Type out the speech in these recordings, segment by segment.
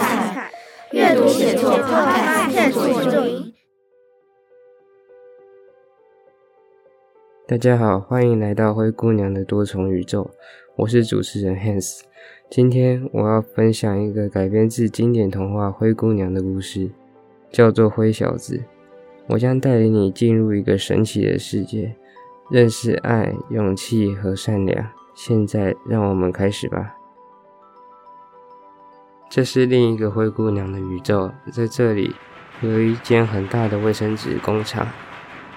菜，阅读写作靠看见左右营。大家好，欢迎来到灰姑娘的多重宇宙，我是主持人 Hans。今天我要分享一个改编自经典童话《灰姑娘》的故事，叫做《灰小子》。我将带领你进入一个神奇的世界，认识爱、勇气和善良。现在，让我们开始吧。这是另一个灰姑娘的宇宙，在这里有一间很大的卫生纸工厂。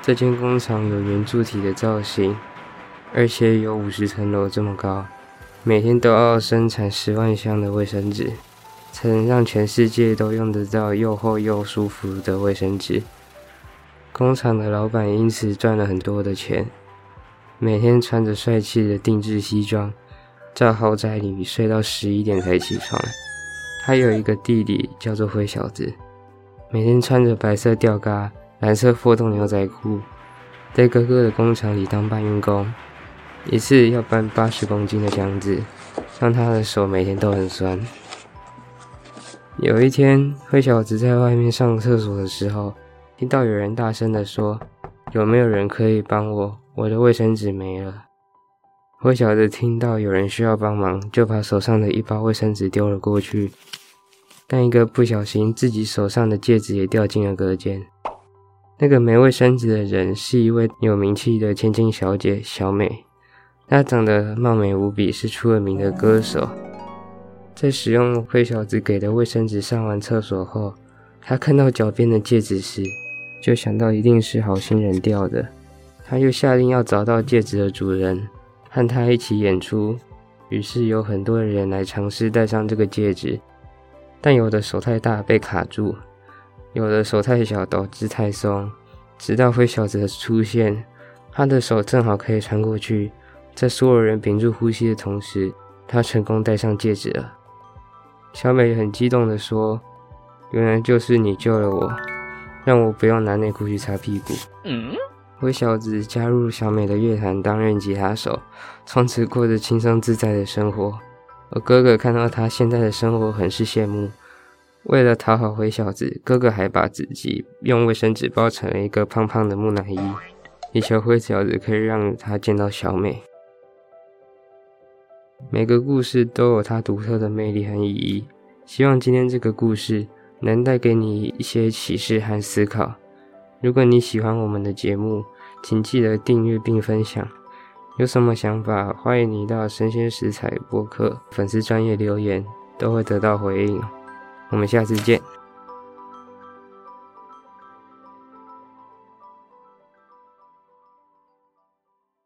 这间工厂有圆柱体的造型，而且有五十层楼这么高，每天都要生产十万箱的卫生纸，才能让全世界都用得到又厚又舒服的卫生纸。工厂的老板因此赚了很多的钱，每天穿着帅气的定制西装，在豪宅里睡到十一点才起床。他有一个弟弟，叫做灰小子，每天穿着白色吊嘎、蓝色破洞牛仔裤，在哥哥的工厂里当搬运工，一次要搬八十公斤的箱子，让他的手每天都很酸。有一天，灰小子在外面上厕所的时候，听到有人大声地说：“有没有人可以帮我？我的卫生纸没了。”灰小子听到有人需要帮忙，就把手上的一包卫生纸丢了过去。但一个不小心，自己手上的戒指也掉进了隔间。那个没卫生纸的人是一位有名气的千金小姐小美，她长得貌美无比，是出了名的歌手。在使用灰小子给的卫生纸上完厕所后，她看到脚边的戒指时，就想到一定是好心人掉的。她又下令要找到戒指的主人。和他一起演出，于是有很多人来尝试戴上这个戒指，但有的手太大被卡住，有的手太小导致太松。直到灰小子的出现，他的手正好可以穿过去，在所有人屏住呼吸的同时，他成功戴上戒指了。小美很激动地说：“原来就是你救了我，让我不用拿内裤去擦屁股。”嗯。灰小子加入小美的乐团，担任吉他手，从此过着轻松自在的生活。而哥哥看到他现在的生活，很是羡慕。为了讨好灰小子，哥哥还把自己用卫生纸包成了一个胖胖的木乃伊，以求灰小子可以让他见到小美。每个故事都有它独特的魅力和意义，希望今天这个故事能带给你一些启示和思考。如果你喜欢我们的节目，请记得订阅并分享。有什么想法，欢迎你到生鲜食材播客粉丝专业留言，都会得到回应。我们下次见。